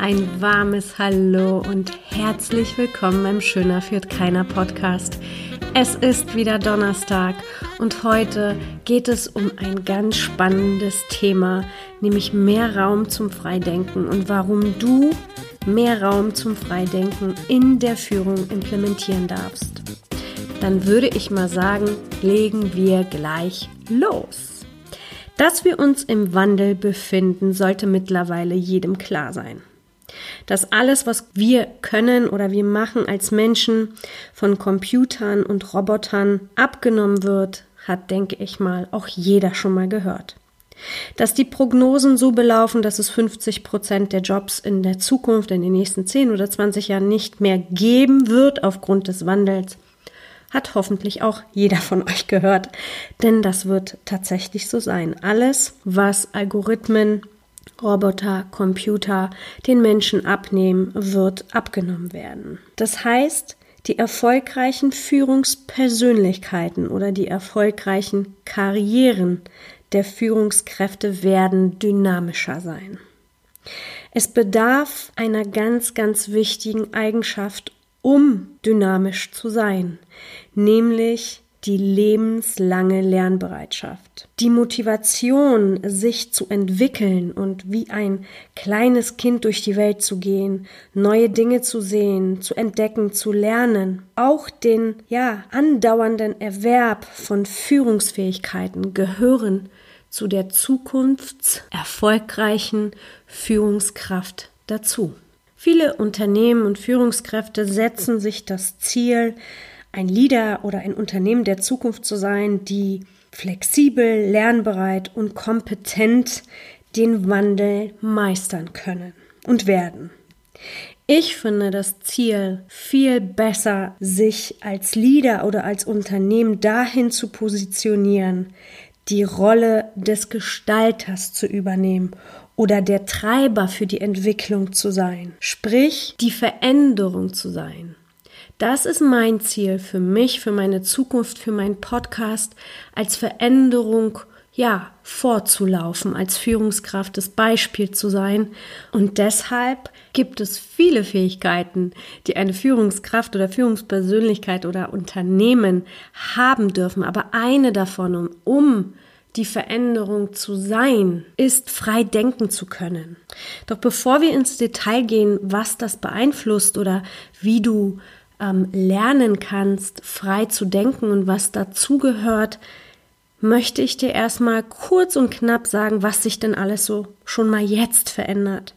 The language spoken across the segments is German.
ein warmes Hallo und herzlich willkommen beim Schöner führt keiner Podcast. Es ist wieder Donnerstag und heute geht es um ein ganz spannendes Thema, nämlich mehr Raum zum Freidenken und warum du mehr Raum zum Freidenken in der Führung implementieren darfst. Dann würde ich mal sagen, legen wir gleich los. Dass wir uns im Wandel befinden, sollte mittlerweile jedem klar sein dass alles, was wir können oder wir machen als Menschen von Computern und Robotern abgenommen wird, hat, denke ich mal, auch jeder schon mal gehört. Dass die Prognosen so belaufen, dass es 50 Prozent der Jobs in der Zukunft, in den nächsten 10 oder 20 Jahren nicht mehr geben wird aufgrund des Wandels, hat hoffentlich auch jeder von euch gehört. Denn das wird tatsächlich so sein. Alles, was Algorithmen, Roboter, Computer den Menschen abnehmen, wird abgenommen werden. Das heißt, die erfolgreichen Führungspersönlichkeiten oder die erfolgreichen Karrieren der Führungskräfte werden dynamischer sein. Es bedarf einer ganz, ganz wichtigen Eigenschaft, um dynamisch zu sein, nämlich die lebenslange Lernbereitschaft, die Motivation, sich zu entwickeln und wie ein kleines Kind durch die Welt zu gehen, neue Dinge zu sehen, zu entdecken, zu lernen, auch den ja andauernden Erwerb von Führungsfähigkeiten gehören zu der zukunftserfolgreichen Führungskraft dazu. Viele Unternehmen und Führungskräfte setzen sich das Ziel, ein Leader oder ein Unternehmen der Zukunft zu sein, die flexibel, lernbereit und kompetent den Wandel meistern können und werden. Ich finde das Ziel viel besser, sich als Leader oder als Unternehmen dahin zu positionieren, die Rolle des Gestalters zu übernehmen oder der Treiber für die Entwicklung zu sein, sprich die Veränderung zu sein. Das ist mein Ziel für mich, für meine Zukunft, für meinen Podcast, als Veränderung, ja, vorzulaufen, als Führungskraft das Beispiel zu sein. Und deshalb gibt es viele Fähigkeiten, die eine Führungskraft oder Führungspersönlichkeit oder Unternehmen haben dürfen. Aber eine davon, um die Veränderung zu sein, ist frei denken zu können. Doch bevor wir ins Detail gehen, was das beeinflusst oder wie du ähm, lernen kannst, frei zu denken und was dazugehört, möchte ich dir erstmal kurz und knapp sagen, was sich denn alles so schon mal jetzt verändert.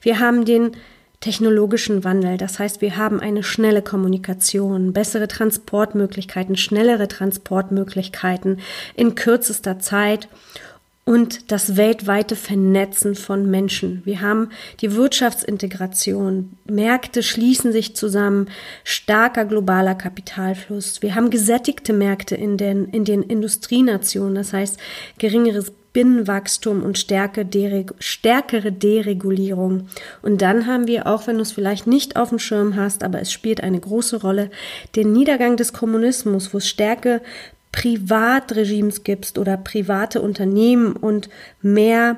Wir haben den technologischen Wandel, das heißt, wir haben eine schnelle Kommunikation, bessere Transportmöglichkeiten, schnellere Transportmöglichkeiten in kürzester Zeit und das weltweite Vernetzen von Menschen. Wir haben die Wirtschaftsintegration, Märkte schließen sich zusammen, starker globaler Kapitalfluss. Wir haben gesättigte Märkte in den, in den Industrienationen, das heißt geringeres Binnenwachstum und stärke Dereg stärkere Deregulierung. Und dann haben wir, auch wenn du es vielleicht nicht auf dem Schirm hast, aber es spielt eine große Rolle, den Niedergang des Kommunismus, wo es Stärke Privatregimes gibst oder private Unternehmen und mehr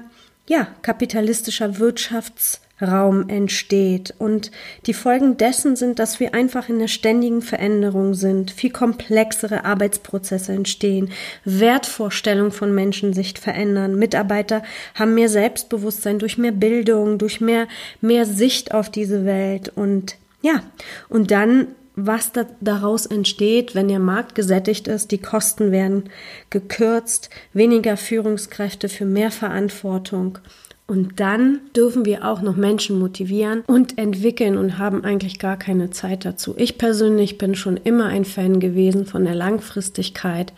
ja, kapitalistischer Wirtschaftsraum entsteht. Und die Folgen dessen sind, dass wir einfach in der ständigen Veränderung sind, viel komplexere Arbeitsprozesse entstehen, Wertvorstellungen von Menschen sich verändern, Mitarbeiter haben mehr Selbstbewusstsein durch mehr Bildung, durch mehr, mehr Sicht auf diese Welt. Und ja, und dann was da, daraus entsteht, wenn der Markt gesättigt ist, die Kosten werden gekürzt, weniger Führungskräfte für mehr Verantwortung. Und dann dürfen wir auch noch Menschen motivieren und entwickeln und haben eigentlich gar keine Zeit dazu. Ich persönlich bin schon immer ein Fan gewesen von der Langfristigkeit.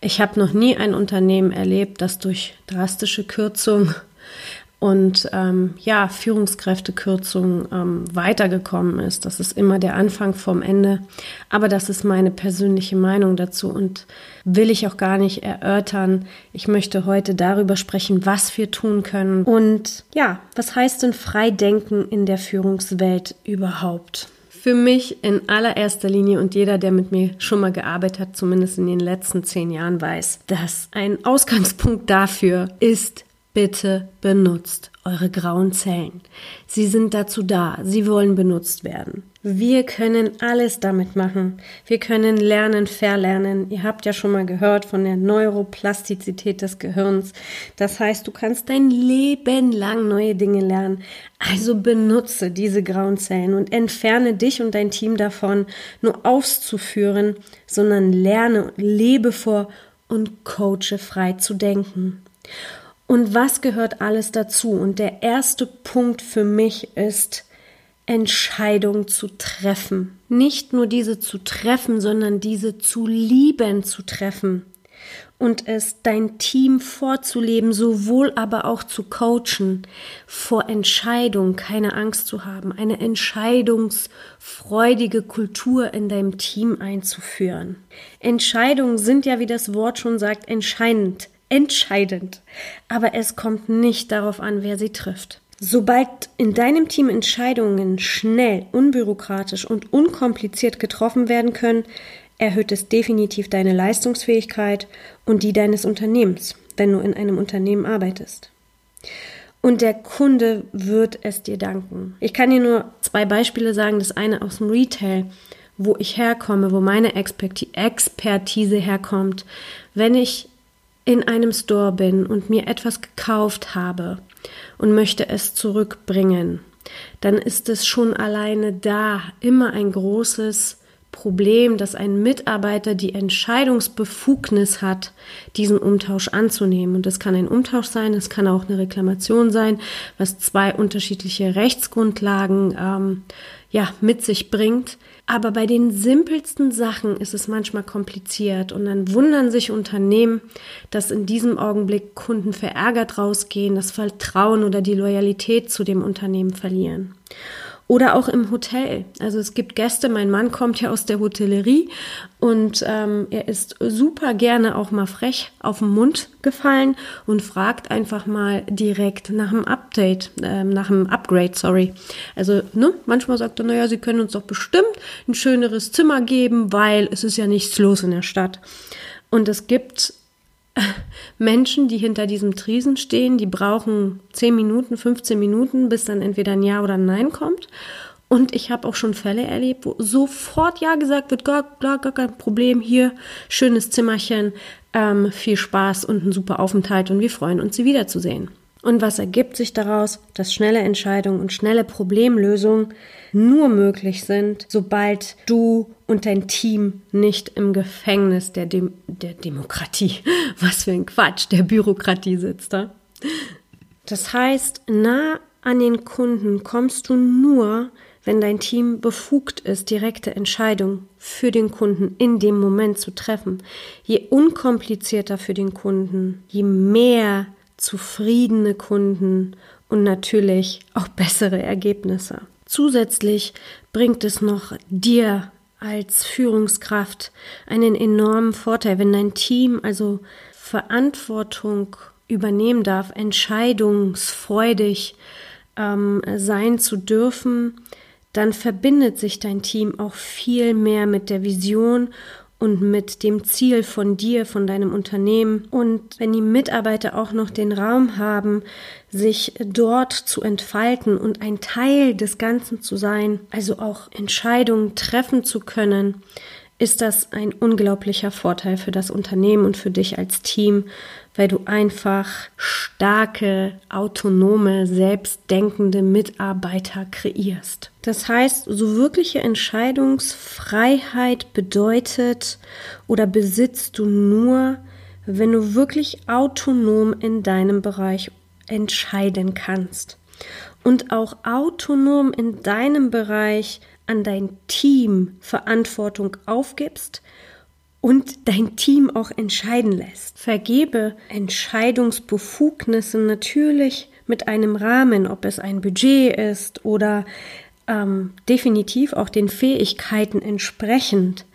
Ich habe noch nie ein Unternehmen erlebt, das durch drastische Kürzung und ähm, ja, Führungskräftekürzung ähm, weitergekommen ist. Das ist immer der Anfang vom Ende. Aber das ist meine persönliche Meinung dazu und will ich auch gar nicht erörtern. Ich möchte heute darüber sprechen, was wir tun können und ja, was heißt denn Freidenken in der Führungswelt überhaupt? Für mich in allererster Linie und jeder, der mit mir schon mal gearbeitet hat, zumindest in den letzten zehn Jahren weiß, dass ein Ausgangspunkt dafür ist, bitte benutzt eure grauen Zellen. Sie sind dazu da, sie wollen benutzt werden. Wir können alles damit machen. Wir können lernen, verlernen. Ihr habt ja schon mal gehört von der Neuroplastizität des Gehirns. Das heißt, du kannst dein Leben lang neue Dinge lernen. Also benutze diese grauen Zellen und entferne dich und dein Team davon, nur auszuführen, sondern lerne, lebe vor und coache frei zu denken. Und was gehört alles dazu? Und der erste Punkt für mich ist, Entscheidung zu treffen. Nicht nur diese zu treffen, sondern diese zu lieben zu treffen. Und es dein Team vorzuleben, sowohl aber auch zu coachen, vor Entscheidung keine Angst zu haben, eine entscheidungsfreudige Kultur in deinem Team einzuführen. Entscheidungen sind ja, wie das Wort schon sagt, entscheidend entscheidend. Aber es kommt nicht darauf an, wer sie trifft. Sobald in deinem Team Entscheidungen schnell, unbürokratisch und unkompliziert getroffen werden können, erhöht es definitiv deine Leistungsfähigkeit und die deines Unternehmens, wenn du in einem Unternehmen arbeitest. Und der Kunde wird es dir danken. Ich kann dir nur zwei Beispiele sagen. Das eine aus dem Retail, wo ich herkomme, wo meine Expertise herkommt. Wenn ich in einem Store bin und mir etwas gekauft habe und möchte es zurückbringen, dann ist es schon alleine da immer ein großes Problem, dass ein Mitarbeiter die Entscheidungsbefugnis hat, diesen Umtausch anzunehmen. Und das kann ein Umtausch sein, es kann auch eine Reklamation sein, was zwei unterschiedliche Rechtsgrundlagen ähm, ja, mit sich bringt. Aber bei den simpelsten Sachen ist es manchmal kompliziert und dann wundern sich Unternehmen, dass in diesem Augenblick Kunden verärgert rausgehen, das Vertrauen oder die Loyalität zu dem Unternehmen verlieren. Oder auch im Hotel. Also es gibt Gäste, mein Mann kommt ja aus der Hotellerie und ähm, er ist super gerne auch mal frech auf den Mund gefallen und fragt einfach mal direkt nach dem Update, äh, nach dem Upgrade, sorry. Also ne, manchmal sagt er, naja, Sie können uns doch bestimmt ein schöneres Zimmer geben, weil es ist ja nichts los in der Stadt. Und es gibt Menschen, die hinter diesem Triesen stehen, die brauchen 10 Minuten, 15 Minuten, bis dann entweder ein Ja oder ein Nein kommt. Und ich habe auch schon Fälle erlebt, wo sofort Ja gesagt wird, gar, gar, gar kein Problem, hier, schönes Zimmerchen, ähm, viel Spaß und ein super Aufenthalt und wir freuen uns, Sie wiederzusehen. Und was ergibt sich daraus? Dass schnelle Entscheidungen und schnelle Problemlösungen nur möglich sind, sobald du und dein Team nicht im Gefängnis der, Dem der Demokratie, was für ein Quatsch, der Bürokratie sitzt. Da? Das heißt, nah an den Kunden kommst du nur, wenn dein Team befugt ist, direkte Entscheidungen für den Kunden in dem Moment zu treffen. Je unkomplizierter für den Kunden, je mehr zufriedene Kunden und natürlich auch bessere Ergebnisse. Zusätzlich bringt es noch dir als Führungskraft einen enormen Vorteil, wenn dein Team also Verantwortung übernehmen darf, entscheidungsfreudig ähm, sein zu dürfen, dann verbindet sich dein Team auch viel mehr mit der Vision und mit dem Ziel von dir, von deinem Unternehmen. Und wenn die Mitarbeiter auch noch den Raum haben, sich dort zu entfalten und ein Teil des Ganzen zu sein, also auch Entscheidungen treffen zu können, ist das ein unglaublicher Vorteil für das Unternehmen und für dich als Team, weil du einfach starke, autonome, selbstdenkende Mitarbeiter kreierst. Das heißt, so wirkliche Entscheidungsfreiheit bedeutet oder besitzt du nur, wenn du wirklich autonom in deinem Bereich entscheiden kannst und auch autonom in deinem Bereich an dein Team Verantwortung aufgibst und dein Team auch entscheiden lässt. Vergebe Entscheidungsbefugnisse natürlich mit einem Rahmen, ob es ein Budget ist oder ähm, definitiv auch den Fähigkeiten entsprechend.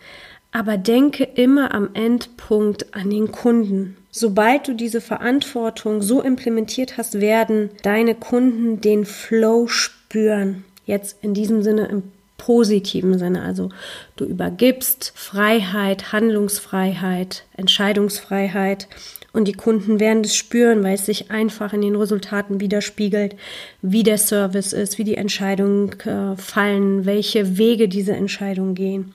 Aber denke immer am Endpunkt an den Kunden. Sobald du diese Verantwortung so implementiert hast, werden deine Kunden den Flow spüren. Jetzt in diesem Sinne im positiven Sinne. Also du übergibst Freiheit, Handlungsfreiheit, Entscheidungsfreiheit Und die Kunden werden das spüren, weil es sich einfach in den Resultaten widerspiegelt, wie der Service ist, wie die Entscheidungen äh, fallen, welche Wege diese Entscheidungen gehen.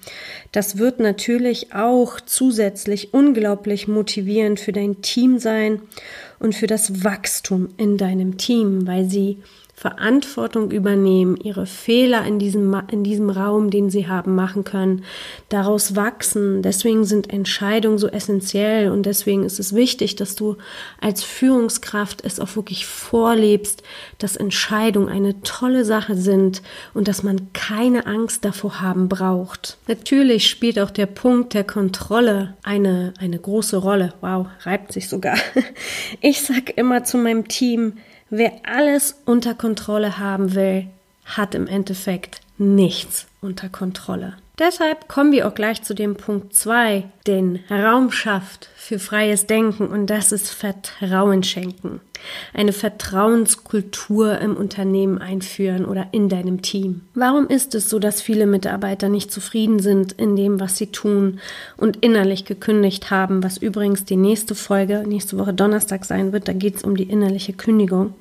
Das wird natürlich auch zusätzlich unglaublich motivierend für dein Team sein und für das Wachstum in deinem Team, weil sie Verantwortung übernehmen, ihre Fehler in diesem, in diesem Raum, den sie haben, machen können, daraus wachsen. Deswegen sind Entscheidungen so essentiell und deswegen ist es wichtig, dass du als Führungskraft es auch wirklich vorlebst, dass Entscheidungen eine tolle Sache sind und dass man keine Angst davor haben braucht. Natürlich spielt auch der Punkt der Kontrolle eine, eine große Rolle. Wow, reibt sich sogar. Ich sag immer zu meinem Team, Wer alles unter Kontrolle haben will, hat im Endeffekt nichts unter Kontrolle. Deshalb kommen wir auch gleich zu dem Punkt 2, den Raum schafft für freies Denken und das ist Vertrauen schenken. Eine Vertrauenskultur im Unternehmen einführen oder in deinem Team. Warum ist es so, dass viele Mitarbeiter nicht zufrieden sind in dem, was sie tun und innerlich gekündigt haben, was übrigens die nächste Folge nächste Woche Donnerstag sein wird, da geht es um die innerliche Kündigung.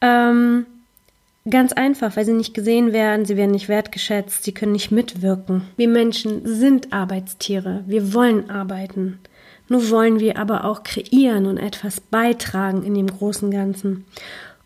Ähm, Ganz einfach, weil sie nicht gesehen werden, sie werden nicht wertgeschätzt, sie können nicht mitwirken. Wir Menschen sind Arbeitstiere, wir wollen arbeiten. Nur wollen wir aber auch kreieren und etwas beitragen in dem großen Ganzen.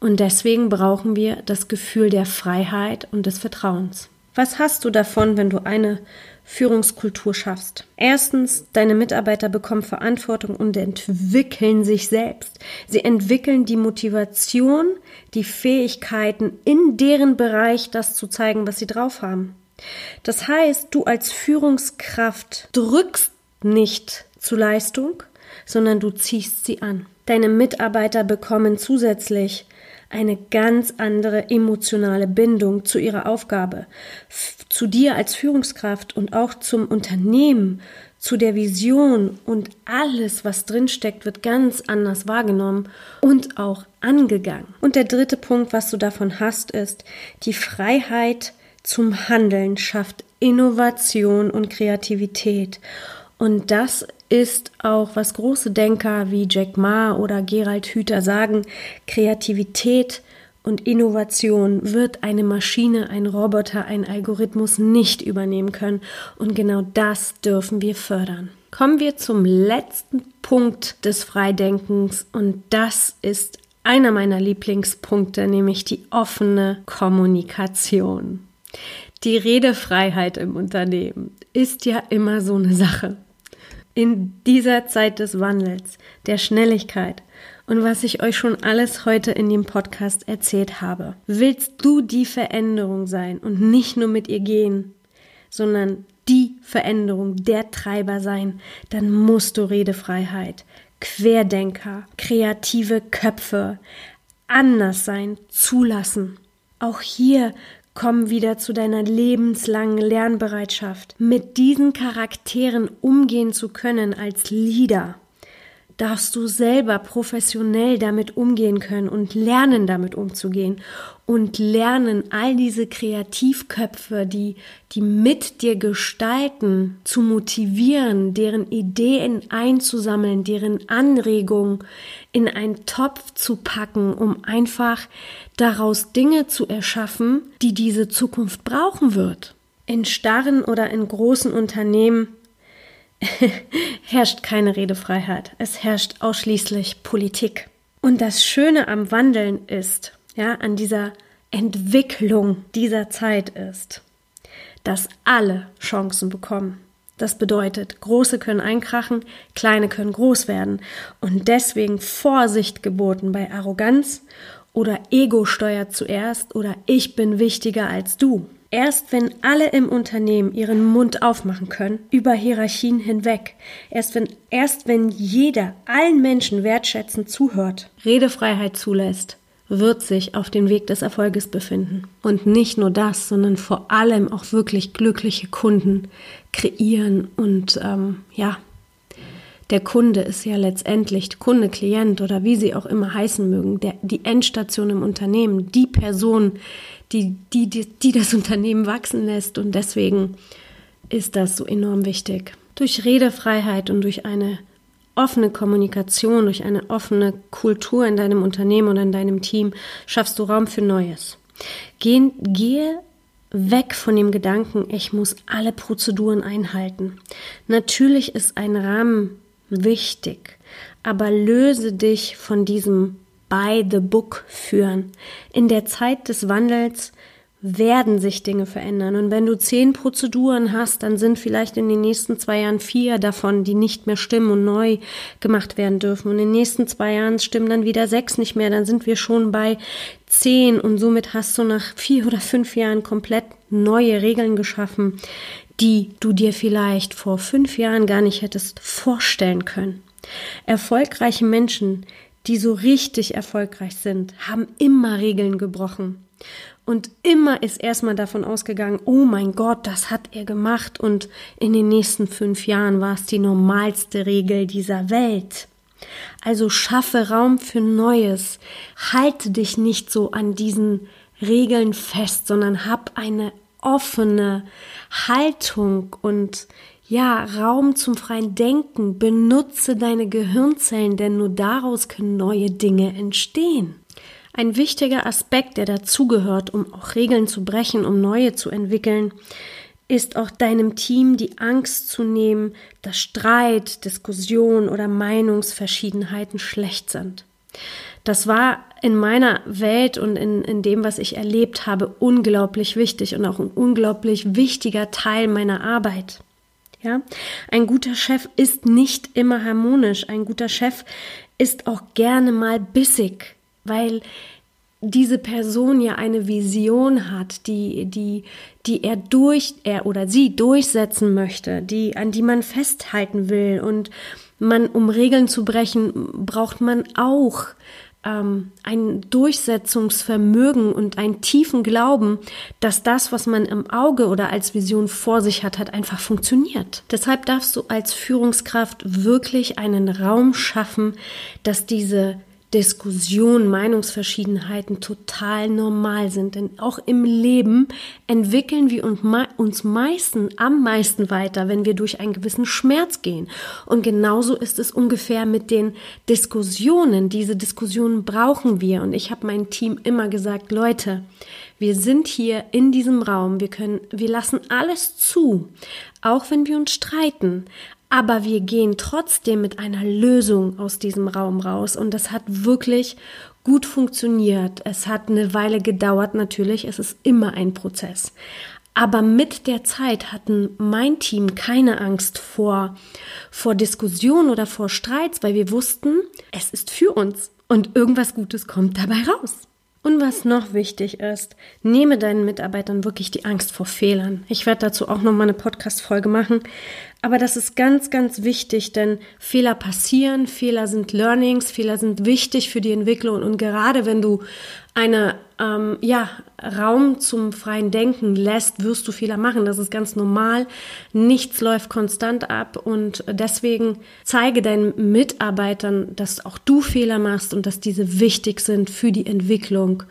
Und deswegen brauchen wir das Gefühl der Freiheit und des Vertrauens. Was hast du davon, wenn du eine Führungskultur schaffst. Erstens, deine Mitarbeiter bekommen Verantwortung und entwickeln sich selbst. Sie entwickeln die Motivation, die Fähigkeiten in deren Bereich, das zu zeigen, was sie drauf haben. Das heißt, du als Führungskraft drückst nicht zu Leistung, sondern du ziehst sie an. Deine Mitarbeiter bekommen zusätzlich eine ganz andere emotionale Bindung zu ihrer Aufgabe, zu dir als Führungskraft und auch zum Unternehmen, zu der Vision und alles, was drinsteckt, wird ganz anders wahrgenommen und auch angegangen. Und der dritte Punkt, was du davon hast, ist, die Freiheit zum Handeln schafft Innovation und Kreativität. Und das ist auch, was große Denker wie Jack Ma oder Gerald Hüther sagen, Kreativität und Innovation wird eine Maschine, ein Roboter, ein Algorithmus nicht übernehmen können. Und genau das dürfen wir fördern. Kommen wir zum letzten Punkt des Freidenkens und das ist einer meiner Lieblingspunkte, nämlich die offene Kommunikation. Die Redefreiheit im Unternehmen ist ja immer so eine Sache in dieser Zeit des Wandels, der Schnelligkeit und was ich euch schon alles heute in dem Podcast erzählt habe. Willst du die Veränderung sein und nicht nur mit ihr gehen, sondern die Veränderung, der Treiber sein, dann musst du Redefreiheit, Querdenker, kreative Köpfe, anders sein, zulassen. Auch hier Komm wieder zu deiner lebenslangen Lernbereitschaft. Mit diesen Charakteren umgehen zu können als Leader, darfst du selber professionell damit umgehen können und lernen, damit umzugehen und lernen, all diese Kreativköpfe, die, die mit dir gestalten, zu motivieren, deren Ideen einzusammeln, deren Anregungen in einen Topf zu packen, um einfach daraus Dinge zu erschaffen, die diese Zukunft brauchen wird. In starren oder in großen Unternehmen herrscht keine Redefreiheit. Es herrscht ausschließlich Politik. Und das Schöne am Wandeln ist, ja, an dieser Entwicklung dieser Zeit ist, dass alle Chancen bekommen. Das bedeutet, Große können einkrachen, Kleine können groß werden. Und deswegen Vorsicht geboten bei Arroganz oder Ego steuert zuerst oder ich bin wichtiger als du. Erst wenn alle im Unternehmen ihren Mund aufmachen können, über Hierarchien hinweg, erst wenn, erst wenn jeder allen Menschen wertschätzend zuhört, Redefreiheit zulässt, wird sich auf dem Weg des Erfolges befinden. Und nicht nur das, sondern vor allem auch wirklich glückliche Kunden kreieren und ähm, ja, der Kunde ist ja letztendlich Kunde, Klient oder wie sie auch immer heißen mögen, der, die Endstation im Unternehmen, die Person, die, die, die, die das Unternehmen wachsen lässt. Und deswegen ist das so enorm wichtig. Durch Redefreiheit und durch eine offene Kommunikation, durch eine offene Kultur in deinem Unternehmen oder in deinem Team schaffst du Raum für Neues. Geh, gehe weg von dem Gedanken, ich muss alle Prozeduren einhalten. Natürlich ist ein Rahmen wichtig, aber löse dich von diesem by the book führen. In der Zeit des Wandels werden sich Dinge verändern. Und wenn du zehn Prozeduren hast, dann sind vielleicht in den nächsten zwei Jahren vier davon, die nicht mehr stimmen und neu gemacht werden dürfen. Und in den nächsten zwei Jahren stimmen dann wieder sechs nicht mehr. Dann sind wir schon bei zehn und somit hast du nach vier oder fünf Jahren komplett neue Regeln geschaffen, die du dir vielleicht vor fünf Jahren gar nicht hättest vorstellen können. Erfolgreiche Menschen, die so richtig erfolgreich sind, haben immer Regeln gebrochen. Und immer ist erstmal davon ausgegangen, oh mein Gott, das hat er gemacht und in den nächsten fünf Jahren war es die normalste Regel dieser Welt. Also schaffe Raum für Neues. Halte dich nicht so an diesen Regeln fest, sondern hab eine offene Haltung und ja, Raum zum freien Denken. Benutze deine Gehirnzellen, denn nur daraus können neue Dinge entstehen. Ein wichtiger Aspekt, der dazugehört, um auch Regeln zu brechen, um neue zu entwickeln, ist auch deinem Team die Angst zu nehmen, dass Streit, Diskussion oder Meinungsverschiedenheiten schlecht sind. Das war in meiner Welt und in, in dem, was ich erlebt habe, unglaublich wichtig und auch ein unglaublich wichtiger Teil meiner Arbeit. Ja, ein guter Chef ist nicht immer harmonisch. Ein guter Chef ist auch gerne mal bissig weil diese Person ja eine Vision hat, die, die, die er durch, er oder sie durchsetzen möchte, die, an die man festhalten will. Und man, um Regeln zu brechen, braucht man auch ähm, ein Durchsetzungsvermögen und einen tiefen Glauben, dass das, was man im Auge oder als Vision vor sich hat, hat einfach funktioniert. Deshalb darfst du als Führungskraft wirklich einen Raum schaffen, dass diese Diskussionen, Meinungsverschiedenheiten total normal sind. Denn auch im Leben entwickeln wir uns meisten, am meisten weiter, wenn wir durch einen gewissen Schmerz gehen. Und genauso ist es ungefähr mit den Diskussionen. Diese Diskussionen brauchen wir. Und ich habe meinem Team immer gesagt, Leute, wir sind hier in diesem Raum. Wir können, wir lassen alles zu. Auch wenn wir uns streiten aber wir gehen trotzdem mit einer Lösung aus diesem Raum raus und das hat wirklich gut funktioniert. Es hat eine Weile gedauert natürlich, es ist immer ein Prozess. Aber mit der Zeit hatten mein Team keine Angst vor, vor Diskussion oder vor Streits, weil wir wussten, es ist für uns und irgendwas Gutes kommt dabei raus. Und was noch wichtig ist, nehme deinen Mitarbeitern wirklich die Angst vor Fehlern. Ich werde dazu auch noch mal eine Podcast-Folge machen. Aber das ist ganz, ganz wichtig, denn Fehler passieren, Fehler sind Learnings, Fehler sind wichtig für die Entwicklung. Und gerade wenn du eine, ähm, ja, Raum zum freien Denken lässt, wirst du Fehler machen. Das ist ganz normal. Nichts läuft konstant ab und deswegen zeige deinen Mitarbeitern, dass auch du Fehler machst und dass diese wichtig sind für die Entwicklung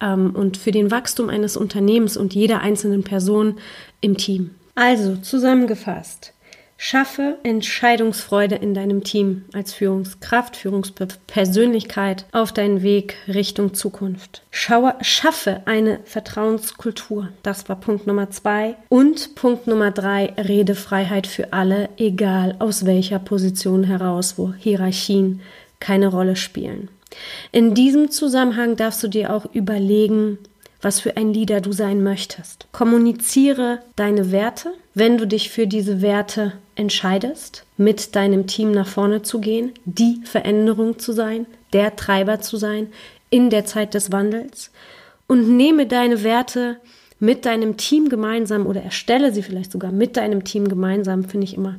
ähm, und für den Wachstum eines Unternehmens und jeder einzelnen Person im Team. Also zusammengefasst. Schaffe Entscheidungsfreude in deinem Team als Führungskraft, Führungspersönlichkeit auf deinen Weg Richtung Zukunft. Schaue, schaffe eine Vertrauenskultur. Das war Punkt Nummer zwei. Und Punkt Nummer drei, Redefreiheit für alle, egal aus welcher Position heraus, wo Hierarchien keine Rolle spielen. In diesem Zusammenhang darfst du dir auch überlegen, was für ein Leader du sein möchtest. Kommuniziere deine Werte, wenn du dich für diese Werte entscheidest, mit deinem Team nach vorne zu gehen, die Veränderung zu sein, der Treiber zu sein in der Zeit des Wandels und nehme deine Werte mit deinem Team gemeinsam oder erstelle sie vielleicht sogar mit deinem Team gemeinsam, finde ich immer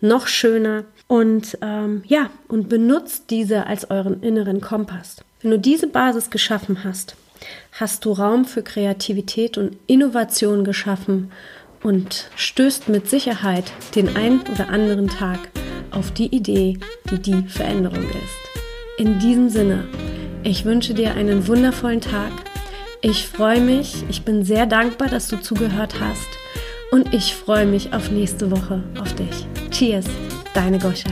noch schöner. Und ähm, ja, und benutzt diese als euren inneren Kompass. Wenn du diese Basis geschaffen hast, hast du Raum für Kreativität und Innovation geschaffen und stößt mit Sicherheit den einen oder anderen Tag auf die Idee, die die Veränderung ist. In diesem Sinne, ich wünsche dir einen wundervollen Tag. Ich freue mich, ich bin sehr dankbar, dass du zugehört hast und ich freue mich auf nächste Woche auf dich. Cheers, deine Goscha.